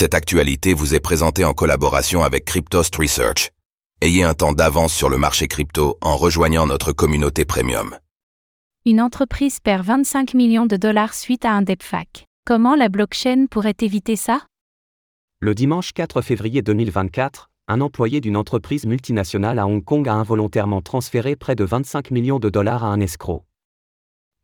Cette actualité vous est présentée en collaboration avec Cryptost Research. Ayez un temps d'avance sur le marché crypto en rejoignant notre communauté premium. Une entreprise perd 25 millions de dollars suite à un deepfake. Comment la blockchain pourrait éviter ça? Le dimanche 4 février 2024, un employé d'une entreprise multinationale à Hong Kong a involontairement transféré près de 25 millions de dollars à un escroc.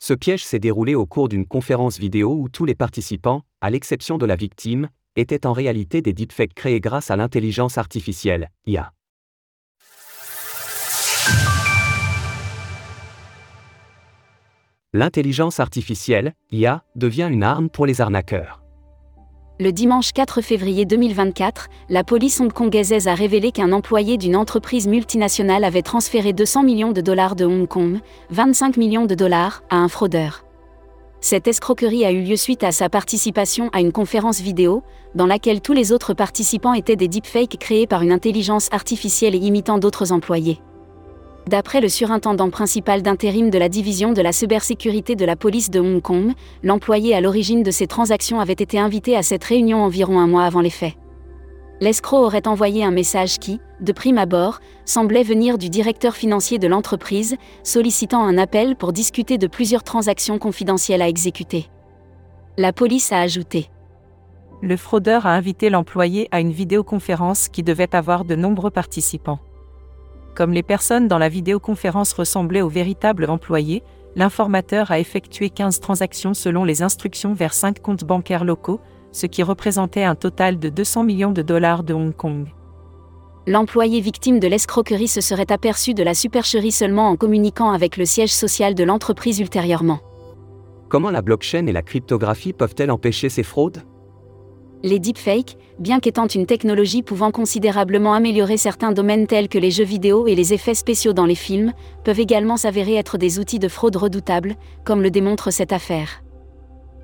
Ce piège s'est déroulé au cours d'une conférence vidéo où tous les participants, à l'exception de la victime, étaient en réalité des deepfakes créés grâce à l'intelligence artificielle, IA. L'intelligence artificielle, IA, devient une arme pour les arnaqueurs. Le dimanche 4 février 2024, la police hongkongaise a révélé qu'un employé d'une entreprise multinationale avait transféré 200 millions de dollars de Hong Kong, 25 millions de dollars, à un fraudeur. Cette escroquerie a eu lieu suite à sa participation à une conférence vidéo, dans laquelle tous les autres participants étaient des deepfakes créés par une intelligence artificielle et imitant d'autres employés. D'après le surintendant principal d'intérim de la division de la cybersécurité de la police de Hong Kong, l'employé à l'origine de ces transactions avait été invité à cette réunion environ un mois avant les faits. L'escroc aurait envoyé un message qui, de prime abord, semblait venir du directeur financier de l'entreprise, sollicitant un appel pour discuter de plusieurs transactions confidentielles à exécuter. La police a ajouté. Le fraudeur a invité l'employé à une vidéoconférence qui devait avoir de nombreux participants. Comme les personnes dans la vidéoconférence ressemblaient aux véritables employés, l'informateur a effectué 15 transactions selon les instructions vers 5 comptes bancaires locaux, ce qui représentait un total de 200 millions de dollars de Hong Kong. L'employé victime de l'escroquerie se serait aperçu de la supercherie seulement en communiquant avec le siège social de l'entreprise ultérieurement. Comment la blockchain et la cryptographie peuvent-elles empêcher ces fraudes? Les deepfakes, bien qu'étant une technologie pouvant considérablement améliorer certains domaines tels que les jeux vidéo et les effets spéciaux dans les films, peuvent également s'avérer être des outils de fraude redoutables, comme le démontre cette affaire.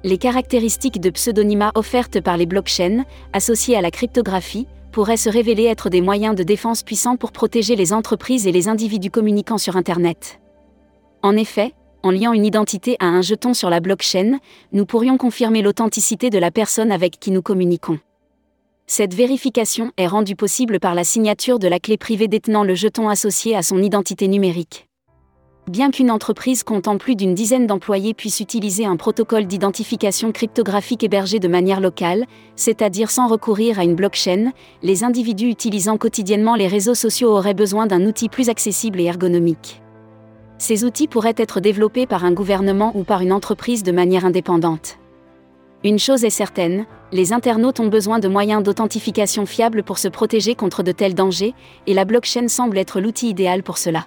Les caractéristiques de pseudonymat offertes par les blockchains, associées à la cryptographie, pourraient se révéler être des moyens de défense puissants pour protéger les entreprises et les individus communiquant sur Internet. En effet, en liant une identité à un jeton sur la blockchain, nous pourrions confirmer l'authenticité de la personne avec qui nous communiquons. Cette vérification est rendue possible par la signature de la clé privée détenant le jeton associé à son identité numérique. Bien qu'une entreprise comptant plus d'une dizaine d'employés puisse utiliser un protocole d'identification cryptographique hébergé de manière locale, c'est-à-dire sans recourir à une blockchain, les individus utilisant quotidiennement les réseaux sociaux auraient besoin d'un outil plus accessible et ergonomique. Ces outils pourraient être développés par un gouvernement ou par une entreprise de manière indépendante. Une chose est certaine, les internautes ont besoin de moyens d'authentification fiables pour se protéger contre de tels dangers, et la blockchain semble être l'outil idéal pour cela.